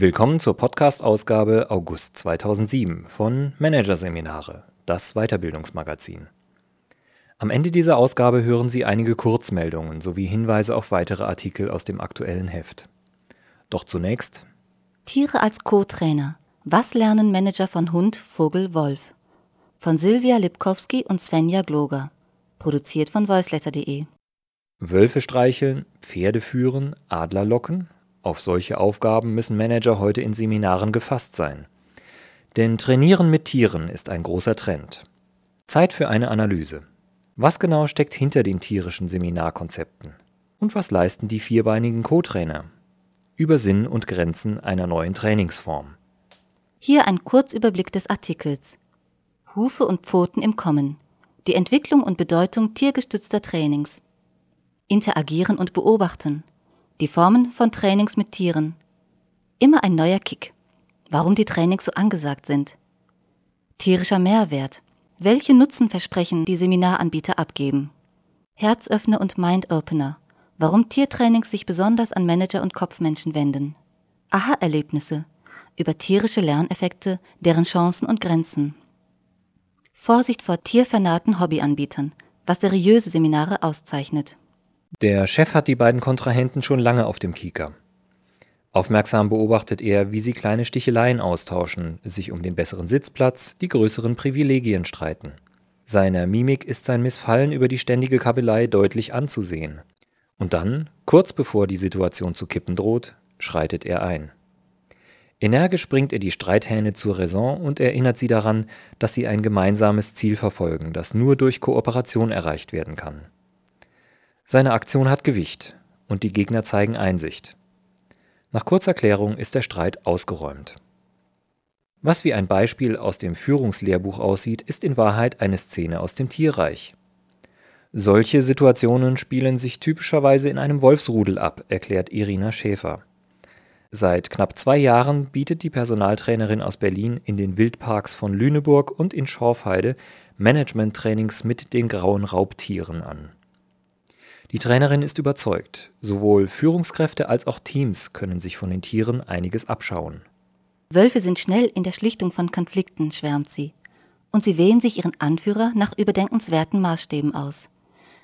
Willkommen zur Podcast-Ausgabe August 2007 von Managerseminare, das Weiterbildungsmagazin. Am Ende dieser Ausgabe hören Sie einige Kurzmeldungen sowie Hinweise auf weitere Artikel aus dem aktuellen Heft. Doch zunächst Tiere als Co-Trainer. Was lernen Manager von Hund, Vogel, Wolf? Von Silvia Lipkowski und Svenja Gloger. Produziert von voiceletter.de. Wölfe streicheln, Pferde führen, Adler locken, auf solche Aufgaben müssen Manager heute in Seminaren gefasst sein. Denn Trainieren mit Tieren ist ein großer Trend. Zeit für eine Analyse. Was genau steckt hinter den tierischen Seminarkonzepten? Und was leisten die vierbeinigen Co-Trainer? Über Sinn und Grenzen einer neuen Trainingsform. Hier ein Kurzüberblick des Artikels. Hufe und Pfoten im Kommen. Die Entwicklung und Bedeutung tiergestützter Trainings. Interagieren und beobachten. Die Formen von Trainings mit Tieren. Immer ein neuer Kick. Warum die Trainings so angesagt sind. Tierischer Mehrwert. Welche Nutzenversprechen die Seminaranbieter abgeben. Herzöffner und Mindopener. Warum Tiertrainings sich besonders an Manager und Kopfmenschen wenden. Aha-Erlebnisse. Über tierische Lerneffekte, deren Chancen und Grenzen. Vorsicht vor tiervernahrten Hobbyanbietern, was seriöse Seminare auszeichnet. Der Chef hat die beiden Kontrahenten schon lange auf dem Kieker. Aufmerksam beobachtet er, wie sie kleine Sticheleien austauschen, sich um den besseren Sitzplatz, die größeren Privilegien streiten. Seiner Mimik ist sein Missfallen über die ständige Kabelei deutlich anzusehen. Und dann, kurz bevor die Situation zu kippen droht, schreitet er ein. Energisch bringt er die Streithähne zur Raison und erinnert sie daran, dass sie ein gemeinsames Ziel verfolgen, das nur durch Kooperation erreicht werden kann. Seine Aktion hat Gewicht und die Gegner zeigen Einsicht. Nach Kurzerklärung ist der Streit ausgeräumt. Was wie ein Beispiel aus dem Führungslehrbuch aussieht, ist in Wahrheit eine Szene aus dem Tierreich. Solche Situationen spielen sich typischerweise in einem Wolfsrudel ab, erklärt Irina Schäfer. Seit knapp zwei Jahren bietet die Personaltrainerin aus Berlin in den Wildparks von Lüneburg und in Schorfheide Managementtrainings mit den grauen Raubtieren an. Die Trainerin ist überzeugt, sowohl Führungskräfte als auch Teams können sich von den Tieren einiges abschauen. Wölfe sind schnell in der Schlichtung von Konflikten, schwärmt sie. Und sie wählen sich ihren Anführer nach überdenkenswerten Maßstäben aus.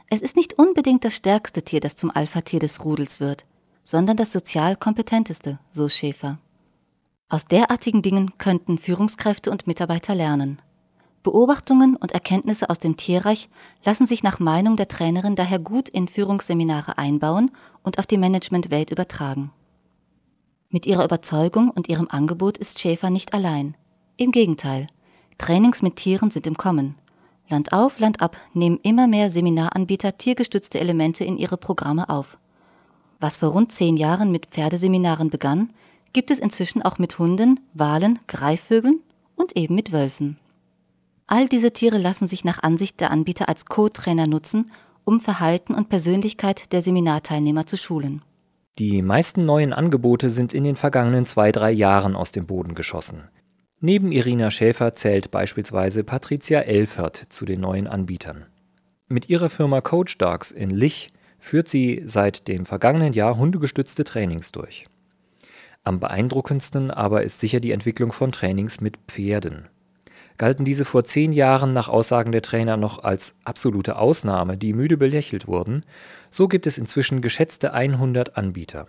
Es ist nicht unbedingt das stärkste Tier, das zum Alpha-Tier des Rudels wird, sondern das sozial kompetenteste, so Schäfer. Aus derartigen Dingen könnten Führungskräfte und Mitarbeiter lernen. Beobachtungen und Erkenntnisse aus dem Tierreich lassen sich nach Meinung der Trainerin daher gut in Führungsseminare einbauen und auf die Managementwelt übertragen. Mit ihrer Überzeugung und ihrem Angebot ist Schäfer nicht allein. Im Gegenteil, Trainings mit Tieren sind im Kommen. Land auf, Land ab nehmen immer mehr Seminaranbieter tiergestützte Elemente in ihre Programme auf. Was vor rund zehn Jahren mit Pferdeseminaren begann, gibt es inzwischen auch mit Hunden, Walen, Greifvögeln und eben mit Wölfen. All diese Tiere lassen sich nach Ansicht der Anbieter als Co-Trainer nutzen, um Verhalten und Persönlichkeit der Seminarteilnehmer zu schulen. Die meisten neuen Angebote sind in den vergangenen zwei, drei Jahren aus dem Boden geschossen. Neben Irina Schäfer zählt beispielsweise Patricia Elfert zu den neuen Anbietern. Mit ihrer Firma Coach Dogs in Lich führt sie seit dem vergangenen Jahr hundegestützte Trainings durch. Am beeindruckendsten aber ist sicher die Entwicklung von Trainings mit Pferden galten diese vor zehn Jahren nach Aussagen der Trainer noch als absolute Ausnahme, die müde belächelt wurden, so gibt es inzwischen geschätzte 100 Anbieter.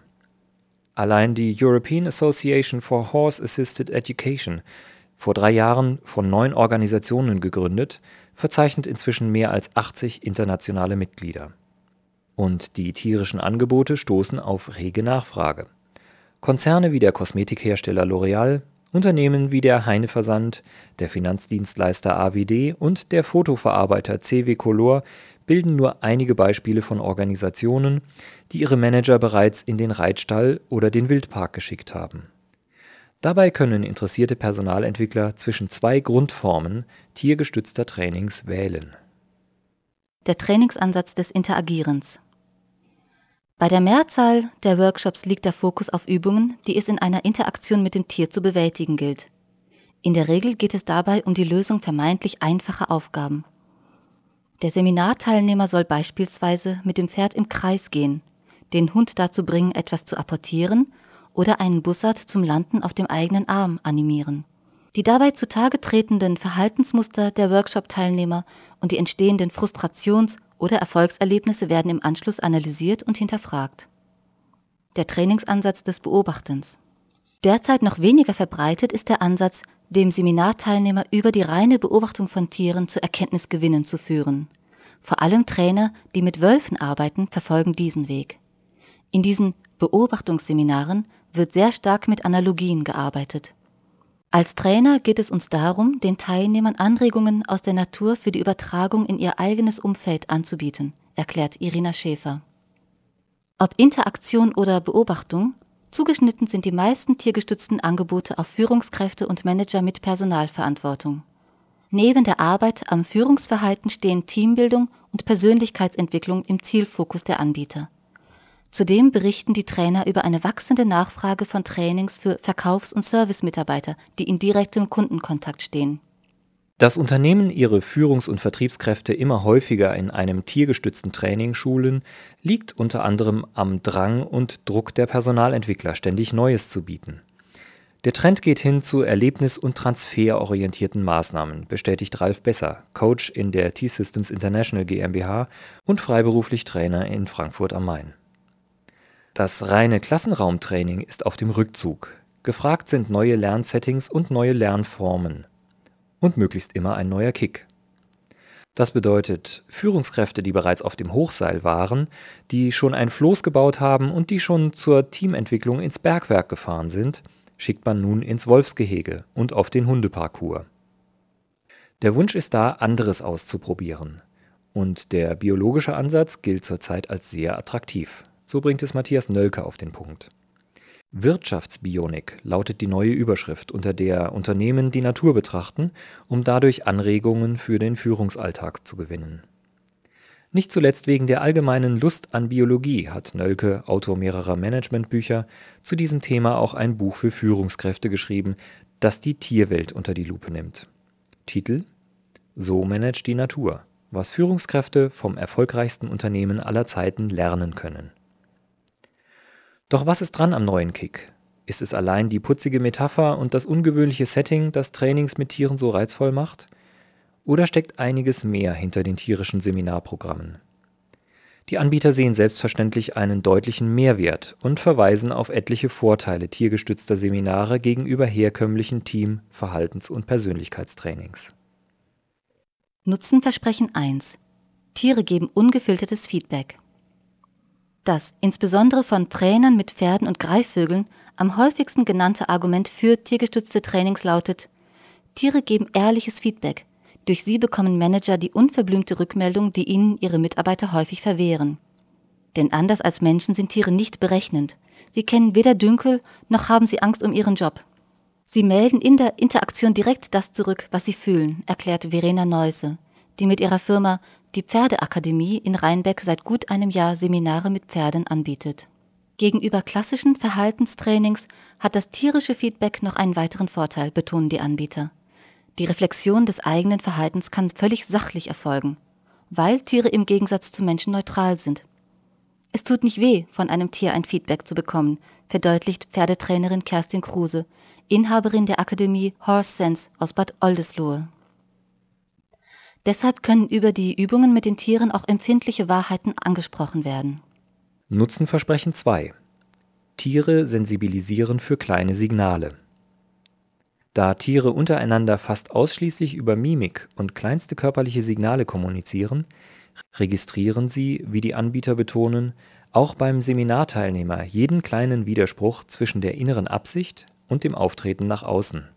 Allein die European Association for Horse Assisted Education, vor drei Jahren von neun Organisationen gegründet, verzeichnet inzwischen mehr als 80 internationale Mitglieder. Und die tierischen Angebote stoßen auf rege Nachfrage. Konzerne wie der Kosmetikhersteller L'Oreal, Unternehmen wie der Heine-Versand, der Finanzdienstleister AWD und der Fotoverarbeiter CW Color bilden nur einige Beispiele von Organisationen, die ihre Manager bereits in den Reitstall oder den Wildpark geschickt haben. Dabei können interessierte Personalentwickler zwischen zwei Grundformen tiergestützter Trainings wählen. Der Trainingsansatz des Interagierens bei der Mehrzahl der Workshops liegt der Fokus auf Übungen, die es in einer Interaktion mit dem Tier zu bewältigen gilt. In der Regel geht es dabei um die Lösung vermeintlich einfacher Aufgaben. Der Seminarteilnehmer soll beispielsweise mit dem Pferd im Kreis gehen, den Hund dazu bringen, etwas zu apportieren oder einen Bussard zum Landen auf dem eigenen Arm animieren. Die dabei zutage tretenden Verhaltensmuster der Workshop-Teilnehmer und die entstehenden Frustrations- oder Erfolgserlebnisse werden im Anschluss analysiert und hinterfragt. Der Trainingsansatz des Beobachtens. Derzeit noch weniger verbreitet ist der Ansatz, dem Seminarteilnehmer über die reine Beobachtung von Tieren zu Erkenntnisgewinnen zu führen. Vor allem Trainer, die mit Wölfen arbeiten, verfolgen diesen Weg. In diesen Beobachtungsseminaren wird sehr stark mit Analogien gearbeitet. Als Trainer geht es uns darum, den Teilnehmern Anregungen aus der Natur für die Übertragung in ihr eigenes Umfeld anzubieten, erklärt Irina Schäfer. Ob Interaktion oder Beobachtung, zugeschnitten sind die meisten tiergestützten Angebote auf Führungskräfte und Manager mit Personalverantwortung. Neben der Arbeit am Führungsverhalten stehen Teambildung und Persönlichkeitsentwicklung im Zielfokus der Anbieter. Zudem berichten die Trainer über eine wachsende Nachfrage von Trainings für Verkaufs- und Servicemitarbeiter, die in direktem Kundenkontakt stehen. Dass Unternehmen ihre Führungs- und Vertriebskräfte immer häufiger in einem tiergestützten Training schulen, liegt unter anderem am Drang und Druck der Personalentwickler, ständig Neues zu bieten. Der Trend geht hin zu erlebnis- und transferorientierten Maßnahmen, bestätigt Ralf Besser, Coach in der T-Systems International GmbH und freiberuflich Trainer in Frankfurt am Main. Das reine Klassenraumtraining ist auf dem Rückzug. Gefragt sind neue Lernsettings und neue Lernformen. Und möglichst immer ein neuer Kick. Das bedeutet, Führungskräfte, die bereits auf dem Hochseil waren, die schon ein Floß gebaut haben und die schon zur Teamentwicklung ins Bergwerk gefahren sind, schickt man nun ins Wolfsgehege und auf den Hundeparcours. Der Wunsch ist da, anderes auszuprobieren. Und der biologische Ansatz gilt zurzeit als sehr attraktiv. So bringt es Matthias Nölke auf den Punkt. Wirtschaftsbionik lautet die neue Überschrift, unter der Unternehmen die Natur betrachten, um dadurch Anregungen für den Führungsalltag zu gewinnen. Nicht zuletzt wegen der allgemeinen Lust an Biologie hat Nölke, Autor mehrerer Managementbücher, zu diesem Thema auch ein Buch für Führungskräfte geschrieben, das die Tierwelt unter die Lupe nimmt. Titel So managt die Natur, was Führungskräfte vom erfolgreichsten Unternehmen aller Zeiten lernen können. Doch was ist dran am neuen Kick? Ist es allein die putzige Metapher und das ungewöhnliche Setting, das Trainings mit Tieren so reizvoll macht? Oder steckt einiges mehr hinter den tierischen Seminarprogrammen? Die Anbieter sehen selbstverständlich einen deutlichen Mehrwert und verweisen auf etliche Vorteile tiergestützter Seminare gegenüber herkömmlichen Team-, Verhaltens- und Persönlichkeitstrainings. Nutzenversprechen 1. Tiere geben ungefiltertes Feedback. Das insbesondere von Trainern mit Pferden und Greifvögeln am häufigsten genannte Argument für tiergestützte Trainings lautet, Tiere geben ehrliches Feedback. Durch sie bekommen Manager die unverblümte Rückmeldung, die ihnen ihre Mitarbeiter häufig verwehren. Denn anders als Menschen sind Tiere nicht berechnend. Sie kennen weder Dünkel noch haben sie Angst um ihren Job. Sie melden in der Interaktion direkt das zurück, was sie fühlen, erklärt Verena Neuse, die mit ihrer Firma die Pferdeakademie in Rheinbeck seit gut einem Jahr Seminare mit Pferden anbietet. Gegenüber klassischen Verhaltenstrainings hat das tierische Feedback noch einen weiteren Vorteil, betonen die Anbieter. Die Reflexion des eigenen Verhaltens kann völlig sachlich erfolgen, weil Tiere im Gegensatz zu Menschen neutral sind. Es tut nicht weh, von einem Tier ein Feedback zu bekommen, verdeutlicht Pferdetrainerin Kerstin Kruse, Inhaberin der Akademie Horse Sense aus Bad Oldesloe. Deshalb können über die Übungen mit den Tieren auch empfindliche Wahrheiten angesprochen werden. Nutzenversprechen 2. Tiere sensibilisieren für kleine Signale. Da Tiere untereinander fast ausschließlich über Mimik und kleinste körperliche Signale kommunizieren, registrieren sie, wie die Anbieter betonen, auch beim Seminarteilnehmer jeden kleinen Widerspruch zwischen der inneren Absicht und dem Auftreten nach außen.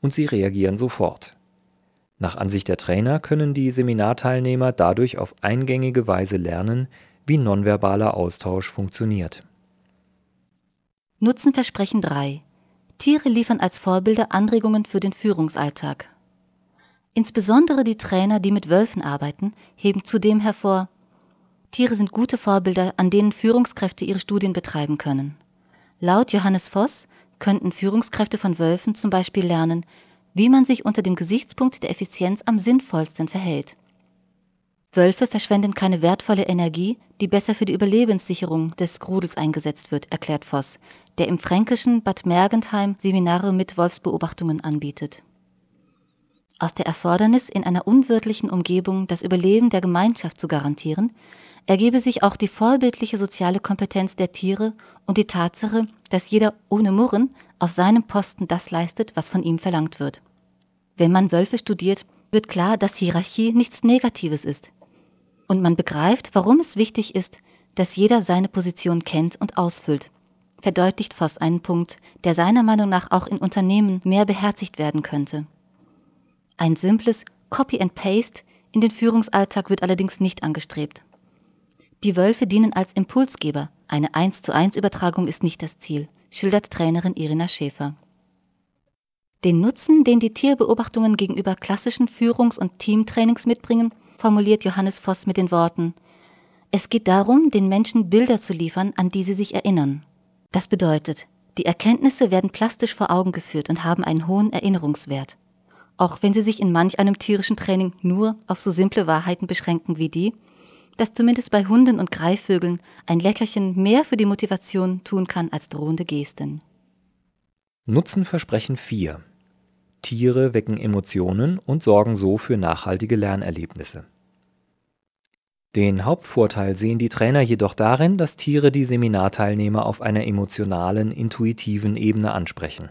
Und sie reagieren sofort. Nach Ansicht der Trainer können die Seminarteilnehmer dadurch auf eingängige Weise lernen, wie nonverbaler Austausch funktioniert. Nutzenversprechen 3. Tiere liefern als Vorbilder Anregungen für den Führungsalltag. Insbesondere die Trainer, die mit Wölfen arbeiten, heben zudem hervor, Tiere sind gute Vorbilder, an denen Führungskräfte ihre Studien betreiben können. Laut Johannes Voss könnten Führungskräfte von Wölfen zum Beispiel lernen, wie man sich unter dem Gesichtspunkt der Effizienz am sinnvollsten verhält. Wölfe verschwenden keine wertvolle Energie, die besser für die Überlebenssicherung des Grudels eingesetzt wird, erklärt Voss, der im fränkischen Bad Mergentheim Seminare mit Wolfsbeobachtungen anbietet. Aus der Erfordernis, in einer unwirtlichen Umgebung das Überleben der Gemeinschaft zu garantieren, ergebe sich auch die vorbildliche soziale Kompetenz der Tiere und die Tatsache, dass jeder ohne Murren auf seinem Posten das leistet, was von ihm verlangt wird. Wenn man Wölfe studiert, wird klar, dass Hierarchie nichts Negatives ist. Und man begreift, warum es wichtig ist, dass jeder seine Position kennt und ausfüllt. Verdeutlicht Voss einen Punkt, der seiner Meinung nach auch in Unternehmen mehr beherzigt werden könnte. Ein simples Copy and Paste in den Führungsalltag wird allerdings nicht angestrebt. Die Wölfe dienen als Impulsgeber. Eine 1 zu 1 Übertragung ist nicht das Ziel, schildert Trainerin Irina Schäfer. Den Nutzen, den die Tierbeobachtungen gegenüber klassischen Führungs- und Teamtrainings mitbringen, formuliert Johannes Voss mit den Worten Es geht darum, den Menschen Bilder zu liefern, an die sie sich erinnern. Das bedeutet, die Erkenntnisse werden plastisch vor Augen geführt und haben einen hohen Erinnerungswert. Auch wenn sie sich in manch einem tierischen Training nur auf so simple Wahrheiten beschränken wie die, dass zumindest bei Hunden und Greifvögeln ein Leckerchen mehr für die Motivation tun kann als drohende Gesten. Nutzenversprechen 4. Tiere wecken Emotionen und sorgen so für nachhaltige Lernerlebnisse. Den Hauptvorteil sehen die Trainer jedoch darin, dass Tiere die Seminarteilnehmer auf einer emotionalen, intuitiven Ebene ansprechen.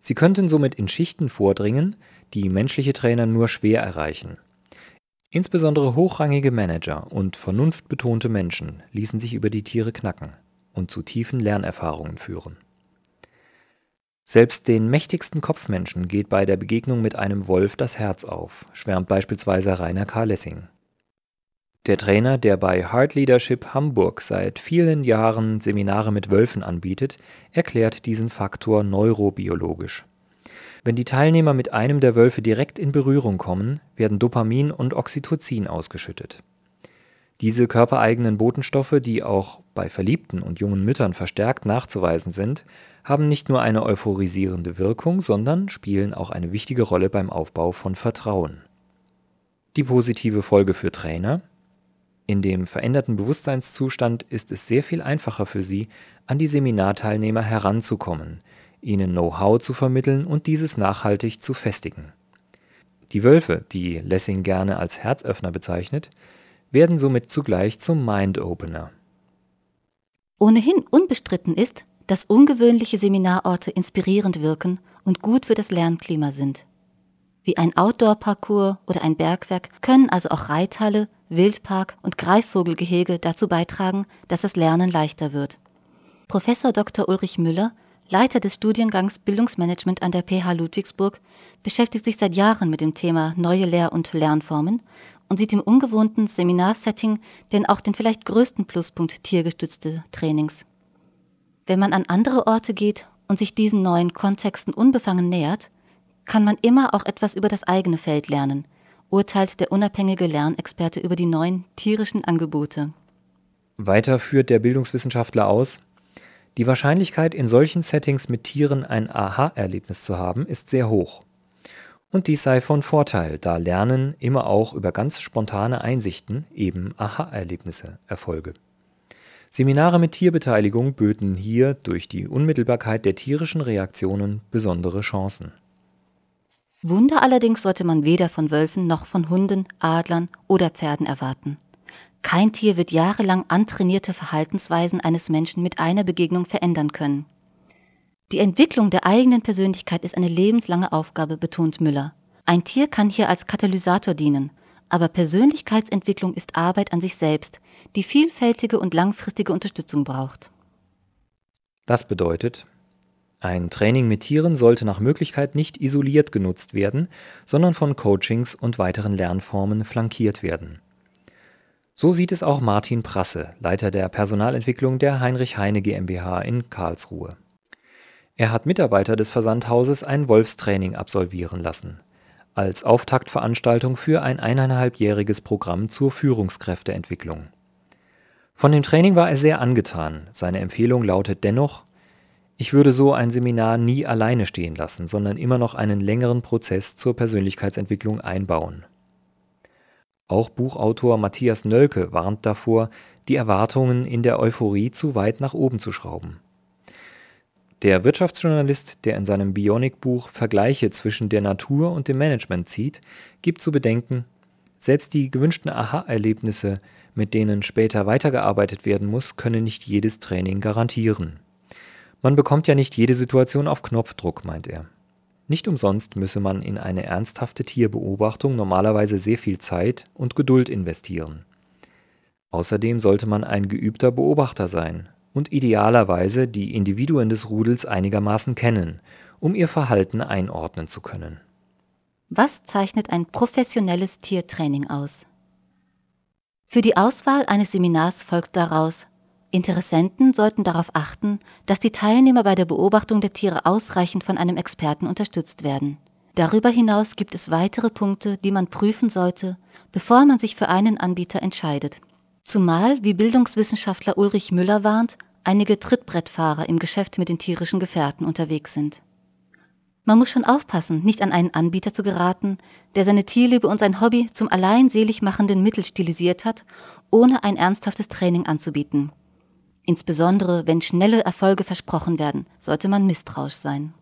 Sie könnten somit in Schichten vordringen, die menschliche Trainer nur schwer erreichen. Insbesondere hochrangige Manager und vernunftbetonte Menschen ließen sich über die Tiere knacken und zu tiefen Lernerfahrungen führen. Selbst den mächtigsten Kopfmenschen geht bei der Begegnung mit einem Wolf das Herz auf, schwärmt beispielsweise Rainer K. Lessing. Der Trainer, der bei Heart Leadership Hamburg seit vielen Jahren Seminare mit Wölfen anbietet, erklärt diesen Faktor neurobiologisch. Wenn die Teilnehmer mit einem der Wölfe direkt in Berührung kommen, werden Dopamin und Oxytocin ausgeschüttet. Diese körpereigenen Botenstoffe, die auch bei verliebten und jungen Müttern verstärkt nachzuweisen sind, haben nicht nur eine euphorisierende Wirkung, sondern spielen auch eine wichtige Rolle beim Aufbau von Vertrauen. Die positive Folge für Trainer In dem veränderten Bewusstseinszustand ist es sehr viel einfacher für sie, an die Seminarteilnehmer heranzukommen, ihnen Know-how zu vermitteln und dieses nachhaltig zu festigen. Die Wölfe, die Lessing gerne als Herzöffner bezeichnet, werden somit zugleich zum Mind-Opener. Ohnehin unbestritten ist, dass ungewöhnliche Seminarorte inspirierend wirken und gut für das Lernklima sind. Wie ein Outdoor-Parcours oder ein Bergwerk können also auch Reithalle, Wildpark und Greifvogelgehege dazu beitragen, dass das Lernen leichter wird. Professor Dr. Ulrich Müller Leiter des Studiengangs Bildungsmanagement an der PH Ludwigsburg, beschäftigt sich seit Jahren mit dem Thema neue Lehr- und Lernformen und sieht im ungewohnten Seminarsetting denn auch den vielleicht größten Pluspunkt tiergestützte Trainings. Wenn man an andere Orte geht und sich diesen neuen Kontexten unbefangen nähert, kann man immer auch etwas über das eigene Feld lernen, urteilt der unabhängige Lernexperte über die neuen tierischen Angebote. Weiter führt der Bildungswissenschaftler aus, die Wahrscheinlichkeit, in solchen Settings mit Tieren ein Aha-Erlebnis zu haben, ist sehr hoch. Und dies sei von Vorteil, da Lernen immer auch über ganz spontane Einsichten, eben Aha-Erlebnisse, erfolge. Seminare mit Tierbeteiligung böten hier durch die Unmittelbarkeit der tierischen Reaktionen besondere Chancen. Wunder allerdings sollte man weder von Wölfen noch von Hunden, Adlern oder Pferden erwarten. Kein Tier wird jahrelang antrainierte Verhaltensweisen eines Menschen mit einer Begegnung verändern können. Die Entwicklung der eigenen Persönlichkeit ist eine lebenslange Aufgabe, betont Müller. Ein Tier kann hier als Katalysator dienen, aber Persönlichkeitsentwicklung ist Arbeit an sich selbst, die vielfältige und langfristige Unterstützung braucht. Das bedeutet, ein Training mit Tieren sollte nach Möglichkeit nicht isoliert genutzt werden, sondern von Coachings und weiteren Lernformen flankiert werden. So sieht es auch Martin Prasse, Leiter der Personalentwicklung der Heinrich Heine GmbH in Karlsruhe. Er hat Mitarbeiter des Versandhauses ein Wolfstraining absolvieren lassen, als Auftaktveranstaltung für ein eineinhalbjähriges Programm zur Führungskräfteentwicklung. Von dem Training war er sehr angetan. Seine Empfehlung lautet dennoch, ich würde so ein Seminar nie alleine stehen lassen, sondern immer noch einen längeren Prozess zur Persönlichkeitsentwicklung einbauen. Auch Buchautor Matthias Nölke warnt davor, die Erwartungen in der Euphorie zu weit nach oben zu schrauben. Der Wirtschaftsjournalist, der in seinem Bionic-Buch Vergleiche zwischen der Natur und dem Management zieht, gibt zu bedenken, selbst die gewünschten Aha-Erlebnisse, mit denen später weitergearbeitet werden muss, können nicht jedes Training garantieren. Man bekommt ja nicht jede Situation auf Knopfdruck, meint er. Nicht umsonst müsse man in eine ernsthafte Tierbeobachtung normalerweise sehr viel Zeit und Geduld investieren. Außerdem sollte man ein geübter Beobachter sein und idealerweise die Individuen des Rudels einigermaßen kennen, um ihr Verhalten einordnen zu können. Was zeichnet ein professionelles Tiertraining aus? Für die Auswahl eines Seminars folgt daraus, Interessenten sollten darauf achten, dass die Teilnehmer bei der Beobachtung der Tiere ausreichend von einem Experten unterstützt werden. Darüber hinaus gibt es weitere Punkte, die man prüfen sollte, bevor man sich für einen Anbieter entscheidet. Zumal, wie Bildungswissenschaftler Ulrich Müller warnt, einige Trittbrettfahrer im Geschäft mit den tierischen Gefährten unterwegs sind. Man muss schon aufpassen, nicht an einen Anbieter zu geraten, der seine Tierliebe und sein Hobby zum allein selig machenden Mittel stilisiert hat, ohne ein ernsthaftes Training anzubieten. Insbesondere wenn schnelle Erfolge versprochen werden, sollte man misstrauisch sein.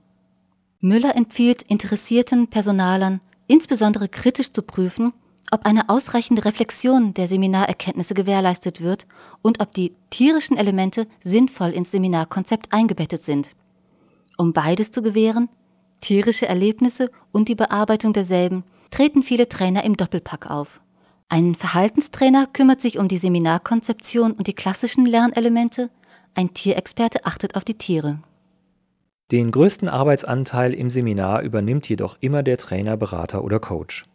Müller empfiehlt interessierten Personalern, insbesondere kritisch zu prüfen, ob eine ausreichende Reflexion der Seminarerkenntnisse gewährleistet wird und ob die tierischen Elemente sinnvoll ins Seminarkonzept eingebettet sind. Um beides zu gewähren, tierische Erlebnisse und die Bearbeitung derselben, treten viele Trainer im Doppelpack auf. Ein Verhaltenstrainer kümmert sich um die Seminarkonzeption und die klassischen Lernelemente, ein Tierexperte achtet auf die Tiere. Den größten Arbeitsanteil im Seminar übernimmt jedoch immer der Trainer, Berater oder Coach.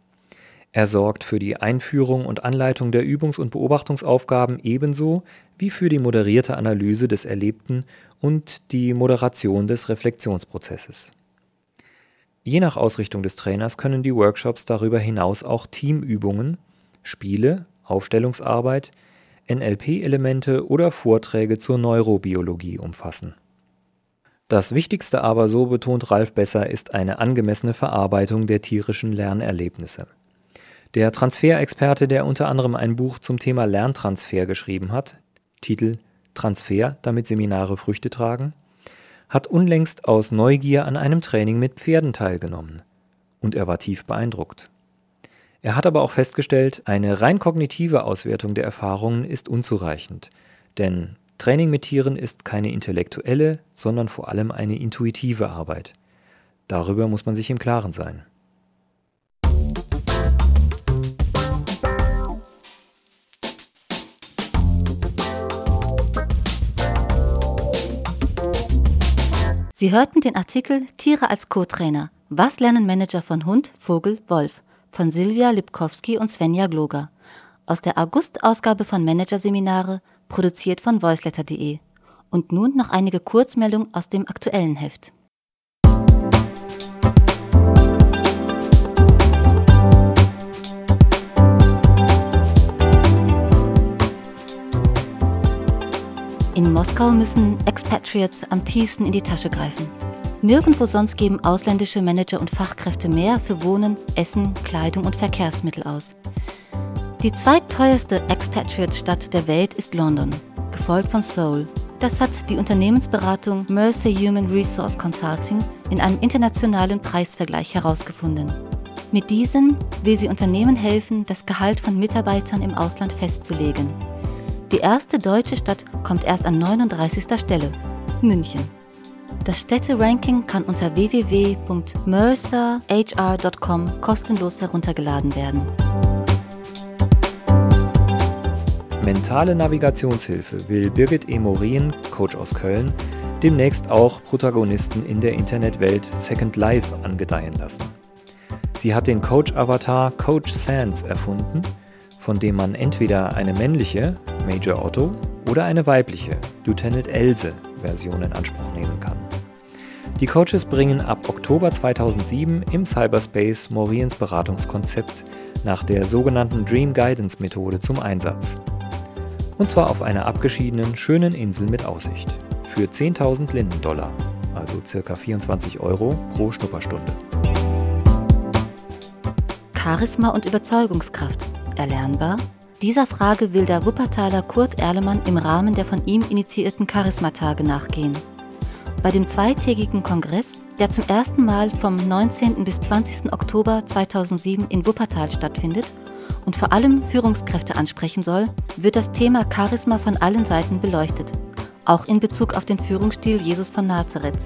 Er sorgt für die Einführung und Anleitung der Übungs- und Beobachtungsaufgaben ebenso wie für die moderierte Analyse des Erlebten und die Moderation des Reflexionsprozesses. Je nach Ausrichtung des Trainers können die Workshops darüber hinaus auch Teamübungen, Spiele, Aufstellungsarbeit, NLP-Elemente oder Vorträge zur Neurobiologie umfassen. Das Wichtigste aber, so betont Ralf Besser, ist eine angemessene Verarbeitung der tierischen Lernerlebnisse. Der Transferexperte, der unter anderem ein Buch zum Thema Lerntransfer geschrieben hat, Titel Transfer, damit Seminare Früchte tragen, hat unlängst aus Neugier an einem Training mit Pferden teilgenommen. Und er war tief beeindruckt. Er hat aber auch festgestellt, eine rein kognitive Auswertung der Erfahrungen ist unzureichend, denn Training mit Tieren ist keine intellektuelle, sondern vor allem eine intuitive Arbeit. Darüber muss man sich im Klaren sein. Sie hörten den Artikel Tiere als Co-Trainer. Was lernen Manager von Hund, Vogel, Wolf? Von Silvia Lipkowski und Svenja Gloger. Aus der August-Ausgabe von Managerseminare, produziert von voiceletter.de. Und nun noch einige Kurzmeldungen aus dem aktuellen Heft. In Moskau müssen Expatriates am tiefsten in die Tasche greifen. Nirgendwo sonst geben ausländische Manager und Fachkräfte mehr für Wohnen, Essen, Kleidung und Verkehrsmittel aus. Die zweitteuerste Expatriate-Stadt der Welt ist London, gefolgt von Seoul. Das hat die Unternehmensberatung Mercer Human Resource Consulting in einem internationalen Preisvergleich herausgefunden. Mit diesen will sie Unternehmen helfen, das Gehalt von Mitarbeitern im Ausland festzulegen. Die erste deutsche Stadt kommt erst an 39. Stelle, München. Das Städte-Ranking kann unter www.mercerhr.com kostenlos heruntergeladen werden. Mentale Navigationshilfe will Birgit E. Morin, Coach aus Köln, demnächst auch Protagonisten in der Internetwelt Second Life angedeihen lassen. Sie hat den Coach-Avatar Coach Sands erfunden, von dem man entweder eine männliche, Major Otto, oder eine weibliche, Lieutenant Else, Version in Anspruch nehmen kann. Die Coaches bringen ab Oktober 2007 im Cyberspace Moriens Beratungskonzept nach der sogenannten Dream Guidance Methode zum Einsatz. Und zwar auf einer abgeschiedenen, schönen Insel mit Aussicht. Für 10.000 Linden-Dollar, also ca. 24 Euro pro Schnupperstunde. Charisma und Überzeugungskraft. Erlernbar? Dieser Frage will der Wuppertaler Kurt Erlemann im Rahmen der von ihm initiierten Charismatage nachgehen. Bei dem zweitägigen Kongress, der zum ersten Mal vom 19. bis 20. Oktober 2007 in Wuppertal stattfindet und vor allem Führungskräfte ansprechen soll, wird das Thema Charisma von allen Seiten beleuchtet, auch in Bezug auf den Führungsstil Jesus von Nazareth.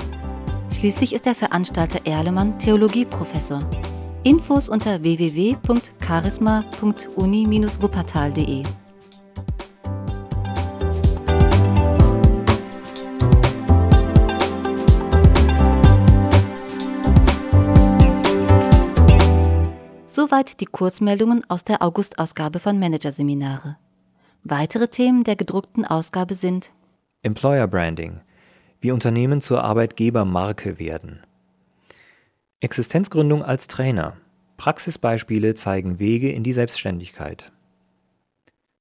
Schließlich ist der Veranstalter Erlemann Theologieprofessor. Infos unter www.charisma.uni-wuppertal.de Soweit die Kurzmeldungen aus der Augustausgabe von Managerseminare. Weitere Themen der gedruckten Ausgabe sind Employer Branding, wie Unternehmen zur Arbeitgebermarke werden. Existenzgründung als Trainer. Praxisbeispiele zeigen Wege in die Selbstständigkeit.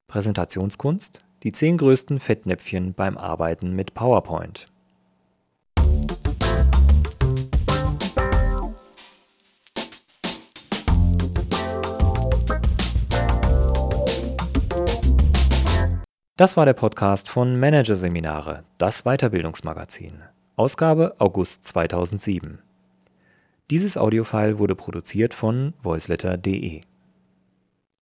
Präsentationskunst. Die zehn größten Fettnäpfchen beim Arbeiten mit PowerPoint. Das war der Podcast von Managerseminare, das Weiterbildungsmagazin. Ausgabe August 2007. Dieses Audiofile wurde produziert von voiceletter.de